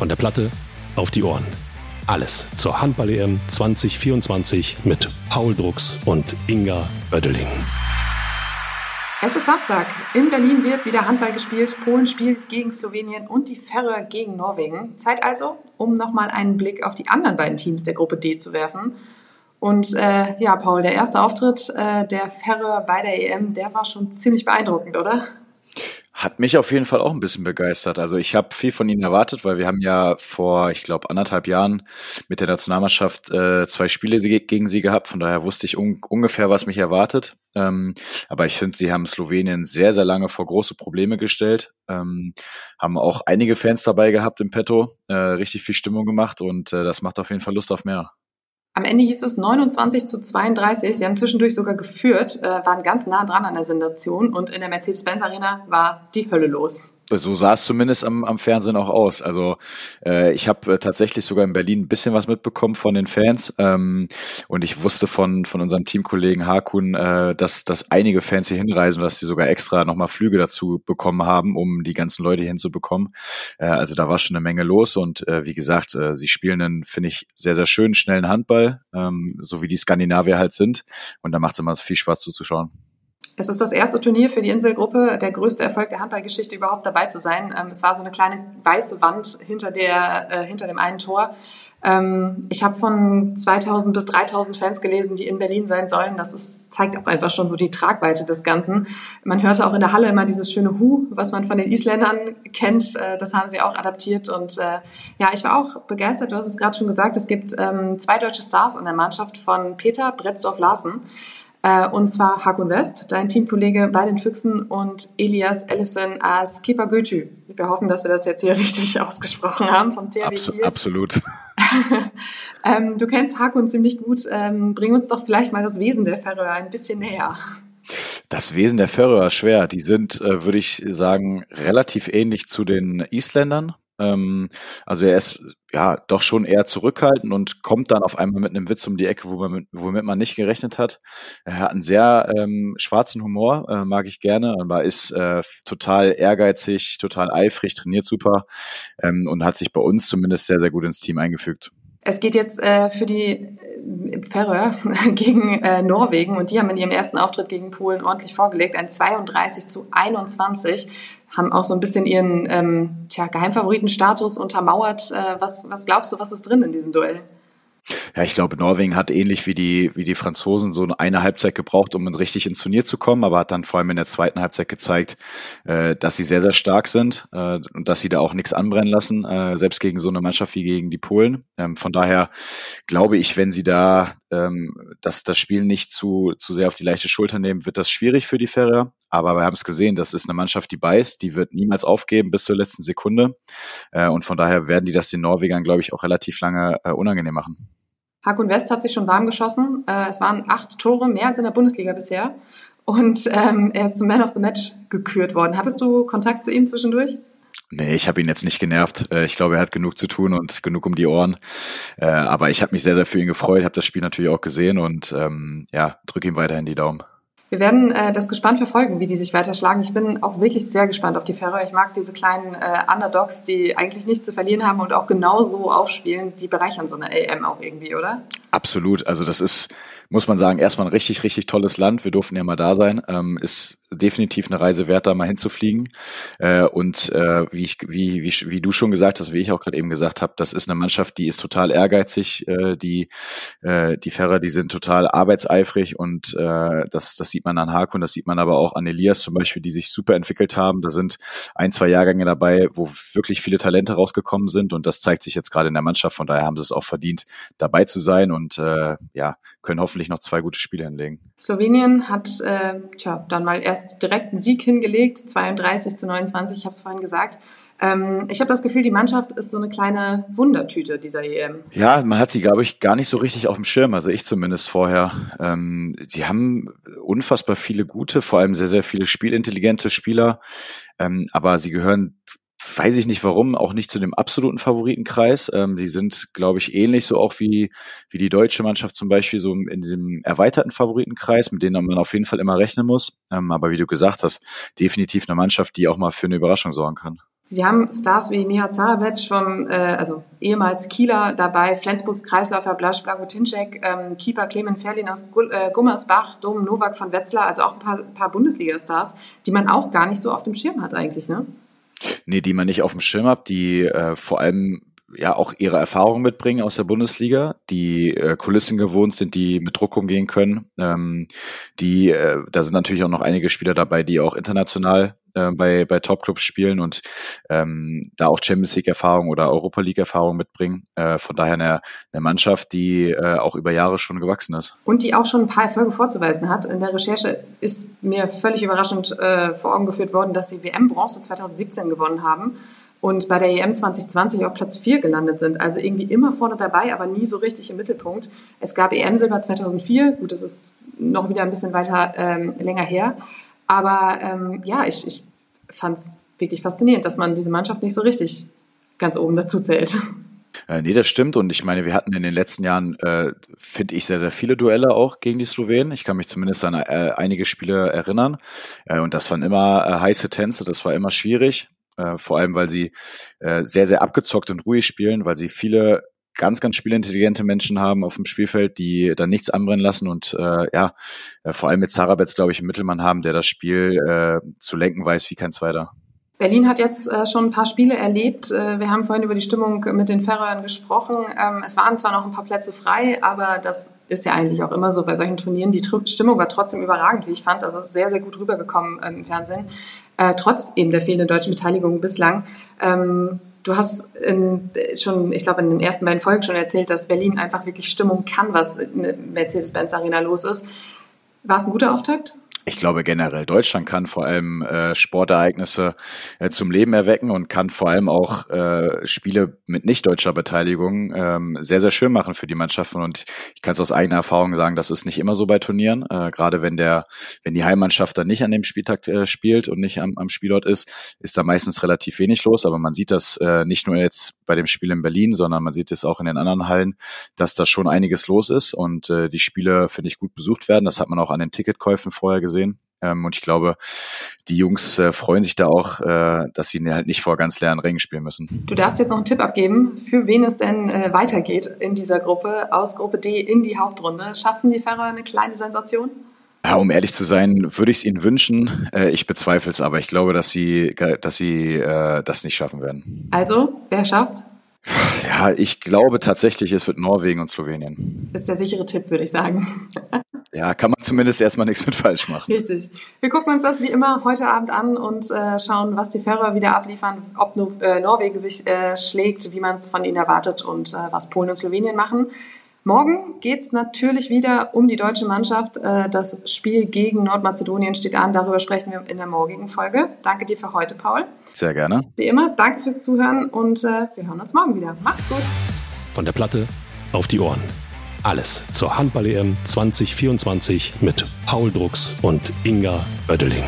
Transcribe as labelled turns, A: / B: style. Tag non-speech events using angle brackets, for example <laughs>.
A: Von der Platte auf die Ohren. Alles zur Handball-EM 2024 mit Paul Drucks und Inga Oeddeling.
B: Es ist Samstag. In Berlin wird wieder Handball gespielt. Polen spielt gegen Slowenien und die Färöer gegen Norwegen. Zeit also, um nochmal einen Blick auf die anderen beiden Teams der Gruppe D zu werfen. Und äh, ja, Paul, der erste Auftritt äh, der Färöer bei der EM, der war schon ziemlich beeindruckend, oder?
C: Hat mich auf jeden Fall auch ein bisschen begeistert. Also ich habe viel von ihnen erwartet, weil wir haben ja vor, ich glaube, anderthalb Jahren mit der Nationalmannschaft äh, zwei Spiele gegen sie gehabt. Von daher wusste ich un ungefähr, was mich erwartet. Ähm, aber ich finde, sie haben Slowenien sehr, sehr lange vor große Probleme gestellt. Ähm, haben auch einige Fans dabei gehabt im Petto, äh, richtig viel Stimmung gemacht und äh, das macht auf jeden Fall Lust auf mehr.
B: Am Ende hieß es 29 zu 32. Sie haben zwischendurch sogar geführt, äh, waren ganz nah dran an der Sensation und in der Mercedes-Benz Arena war die Hölle los
C: so sah es zumindest am, am Fernsehen auch aus. Also äh, ich habe äh, tatsächlich sogar in Berlin ein bisschen was mitbekommen von den Fans ähm, und ich wusste von von unserem Teamkollegen Hakun, äh, dass dass einige Fans hier hinreisen und dass sie sogar extra nochmal Flüge dazu bekommen haben, um die ganzen Leute hinzubekommen. Äh, also da war schon eine Menge los und äh, wie gesagt, äh, sie spielen einen finde ich sehr sehr schönen schnellen Handball, ähm, so wie die Skandinavier halt sind und da macht es immer viel Spaß zuzuschauen.
B: Es ist das erste Turnier für die Inselgruppe, der größte Erfolg der Handballgeschichte überhaupt dabei zu sein. Ähm, es war so eine kleine weiße Wand hinter, der, äh, hinter dem einen Tor. Ähm, ich habe von 2000 bis 3000 Fans gelesen, die in Berlin sein sollen. Das ist, zeigt auch einfach schon so die Tragweite des Ganzen. Man hörte auch in der Halle immer dieses schöne Hu, was man von den Isländern kennt. Äh, das haben sie auch adaptiert. Und äh, ja, ich war auch begeistert. Du hast es gerade schon gesagt. Es gibt ähm, zwei deutsche Stars in der Mannschaft von Peter Bretzdorf-Larsen. Äh, und zwar Hakun West, dein Teamkollege bei den Füchsen und Elias Ellison als Keeper Götü. Wir hoffen, dass wir das jetzt hier <laughs> richtig ausgesprochen haben vom THW
C: Abs Absolut. <laughs>
B: ähm, du kennst Hakun ziemlich gut. Ähm, bring uns doch vielleicht mal das Wesen der Färöer ein bisschen näher.
C: Das Wesen der Färöer schwer. Die sind, äh, würde ich sagen, relativ ähnlich zu den Isländern. Ähm, also er ist ja doch schon eher zurückhaltend und kommt dann auf einmal mit einem Witz um die Ecke, wo womit man nicht gerechnet hat. Er hat einen sehr ähm, schwarzen Humor, äh, mag ich gerne, aber ist äh, total ehrgeizig, total eifrig, trainiert super ähm, und hat sich bei uns zumindest sehr, sehr gut ins Team eingefügt.
B: Es geht jetzt äh, für die äh, Färöer <laughs> gegen äh, Norwegen und die haben in ihrem ersten Auftritt gegen Polen ordentlich vorgelegt, ein 32 zu 21 haben auch so ein bisschen ihren ähm, tja, Geheimfavoritenstatus untermauert. Äh, was, was glaubst du, was ist drin in diesem Duell?
C: Ja, ich glaube, Norwegen hat ähnlich wie die, wie die Franzosen so eine Halbzeit gebraucht, um richtig ins Turnier zu kommen, aber hat dann vor allem in der zweiten Halbzeit gezeigt, äh, dass sie sehr, sehr stark sind äh, und dass sie da auch nichts anbrennen lassen, äh, selbst gegen so eine Mannschaft wie gegen die Polen. Ähm, von daher glaube ich, wenn sie da ähm, das, das Spiel nicht zu, zu sehr auf die leichte Schulter nehmen, wird das schwierig für die Färöer. Aber wir haben es gesehen, das ist eine Mannschaft, die beißt, die wird niemals aufgeben bis zur letzten Sekunde. Äh, und von daher werden die das den Norwegern, glaube ich, auch relativ lange äh, unangenehm machen.
B: Hakun West hat sich schon warm geschossen. Äh, es waren acht Tore, mehr als in der Bundesliga bisher. Und ähm, er ist zum Man of the Match gekürt worden. Hattest du Kontakt zu ihm zwischendurch?
C: Nee, ich habe ihn jetzt nicht genervt. Äh, ich glaube, er hat genug zu tun und genug um die Ohren. Äh, aber ich habe mich sehr, sehr für ihn gefreut, habe das Spiel natürlich auch gesehen und ähm, ja, drücke ihm weiterhin die Daumen.
B: Wir werden äh, das gespannt verfolgen, wie die sich weiterschlagen. Ich bin auch wirklich sehr gespannt auf die Färöer. Ich mag diese kleinen äh, Underdogs, die eigentlich nichts zu verlieren haben und auch genauso aufspielen. Die bereichern so eine AM auch irgendwie, oder?
C: Absolut. Also das ist, muss man sagen, erstmal ein richtig, richtig tolles Land. Wir durften ja mal da sein. Ähm, ist definitiv eine Reise wert, da mal hinzufliegen. Äh, und äh, wie, ich, wie, wie, wie du schon gesagt hast, wie ich auch gerade eben gesagt habe, das ist eine Mannschaft, die ist total ehrgeizig. Äh, die äh, die Ferrer, die sind total arbeitseifrig und äh, das, das sieht man an Hakun, das sieht man aber auch an Elias zum Beispiel, die sich super entwickelt haben. Da sind ein, zwei Jahrgänge dabei, wo wirklich viele Talente rausgekommen sind und das zeigt sich jetzt gerade in der Mannschaft. Von daher haben sie es auch verdient, dabei zu sein und äh, ja, können hoffentlich noch zwei gute Spiele hinlegen.
B: Slowenien hat äh, tja, dann mal erst direkt einen Sieg hingelegt, 32 zu 29, ich habe es vorhin gesagt. Ähm, ich habe das Gefühl, die Mannschaft ist so eine kleine Wundertüte dieser EM.
C: Ja, man hat sie, glaube ich, gar nicht so richtig auf dem Schirm, also ich zumindest vorher. Ähm, sie haben unfassbar viele gute, vor allem sehr, sehr viele spielintelligente Spieler, ähm, aber sie gehören weiß ich nicht warum, auch nicht zu dem absoluten Favoritenkreis. Ähm, die sind, glaube ich, ähnlich so auch wie, wie die deutsche Mannschaft zum Beispiel so in diesem erweiterten Favoritenkreis, mit denen man auf jeden Fall immer rechnen muss. Ähm, aber wie du gesagt hast, definitiv eine Mannschaft, die auch mal für eine Überraschung sorgen kann.
B: Sie haben Stars wie Miha Zarabec vom, äh, also ehemals Kieler dabei, Flensburgs Kreisläufer Blasch Blagotinczek, ähm, Keeper Clement Ferlin aus äh, Gummersbach, Dom Novak von Wetzlar, also auch ein paar, paar Bundesliga-Stars, die man auch gar nicht so auf dem Schirm hat eigentlich, ne?
C: Nee, die man nicht auf dem Schirm hat, die äh, vor allem ja auch ihre Erfahrungen mitbringen aus der Bundesliga, die äh, Kulissen gewohnt sind, die mit Druck umgehen können. Ähm, die, äh, da sind natürlich auch noch einige Spieler dabei, die auch international äh, bei, bei Topclubs spielen und ähm, da auch Champions League-Erfahrung oder Europa League-Erfahrung mitbringen. Äh, von daher eine, eine Mannschaft, die äh, auch über Jahre schon gewachsen ist.
B: Und die auch schon ein paar Erfolge vorzuweisen hat. In der Recherche ist mir völlig überraschend äh, vor Augen geführt worden, dass sie WM-Bronze 2017 gewonnen haben und bei der EM 2020 auf Platz 4 gelandet sind. Also irgendwie immer vorne dabei, aber nie so richtig im Mittelpunkt. Es gab EM-Silber 2004, gut, das ist noch wieder ein bisschen weiter ähm, länger her. Aber ähm, ja, ich, ich fand es wirklich faszinierend, dass man diese Mannschaft nicht so richtig ganz oben dazu zählt.
C: Äh, nee, das stimmt. Und ich meine, wir hatten in den letzten Jahren, äh, finde ich, sehr, sehr viele Duelle auch gegen die Slowenen. Ich kann mich zumindest an äh, einige Spiele erinnern. Äh, und das waren immer äh, heiße Tänze, das war immer schwierig. Äh, vor allem, weil sie äh, sehr, sehr abgezockt und ruhig spielen, weil sie viele ganz, ganz spielintelligente Menschen haben auf dem Spielfeld, die da nichts anbrennen lassen und äh, ja, äh, vor allem mit Zarabetz, glaube ich, einen Mittelmann haben, der das Spiel äh, zu lenken weiß wie kein zweiter.
B: Berlin hat jetzt äh, schon ein paar Spiele erlebt. Äh, wir haben vorhin über die Stimmung mit den Färöern gesprochen. Ähm, es waren zwar noch ein paar Plätze frei, aber das ist ja eigentlich auch immer so bei solchen Turnieren. Die Stimmung war trotzdem überragend, wie ich fand. Also es ist sehr, sehr gut rübergekommen ähm, im Fernsehen, äh, trotz eben der fehlenden deutschen Beteiligung bislang. Ähm, du hast in, schon, ich glaube, in den ersten beiden Folgen schon erzählt, dass Berlin einfach wirklich Stimmung kann, was in der Mercedes-Benz Arena los ist. War es ein guter Auftakt?
C: ich glaube generell, Deutschland kann vor allem äh, Sportereignisse äh, zum Leben erwecken und kann vor allem auch äh, Spiele mit nicht deutscher Beteiligung ähm, sehr, sehr schön machen für die Mannschaften. Und ich kann es aus eigener Erfahrung sagen, das ist nicht immer so bei Turnieren. Äh, Gerade wenn der, wenn die Heimmannschaft dann nicht an dem Spieltag äh, spielt und nicht am, am Spielort ist, ist da meistens relativ wenig los. Aber man sieht das äh, nicht nur jetzt bei dem Spiel in Berlin, sondern man sieht es auch in den anderen Hallen, dass da schon einiges los ist und äh, die Spiele, finde ich, gut besucht werden. Das hat man auch an den Ticketkäufen vorher gesehen. Ähm, und ich glaube, die Jungs äh, freuen sich da auch, äh, dass sie halt nicht vor ganz leeren Rängen spielen müssen.
B: Du darfst jetzt noch einen Tipp abgeben, für wen es denn äh, weitergeht in dieser Gruppe, aus Gruppe D in die Hauptrunde. Schaffen die Fahrer eine kleine Sensation?
C: Ja, um ehrlich zu sein, würde ich es ihnen wünschen. Äh, ich bezweifle es, aber ich glaube, dass sie, dass sie äh, das nicht schaffen werden.
B: Also, wer schafft's?
C: Ja, ich glaube tatsächlich, es wird Norwegen und Slowenien.
B: Ist der sichere Tipp, würde ich sagen. <laughs>
C: Ja, kann man zumindest erstmal nichts mit falsch machen.
B: Richtig. Wir gucken uns das wie immer heute Abend an und äh, schauen, was die Färöer wieder abliefern, ob nur, äh, Norwegen sich äh, schlägt, wie man es von ihnen erwartet und äh, was Polen und Slowenien machen. Morgen geht es natürlich wieder um die deutsche Mannschaft. Äh, das Spiel gegen Nordmazedonien steht an. Darüber sprechen wir in der morgigen Folge. Danke dir für heute, Paul.
C: Sehr gerne.
B: Wie immer, danke fürs Zuhören und äh, wir hören uns morgen wieder. Macht's gut.
A: Von der Platte auf die Ohren. Alles zur Handball-EM 2024 mit Paul Drucks und Inga Oeddeling.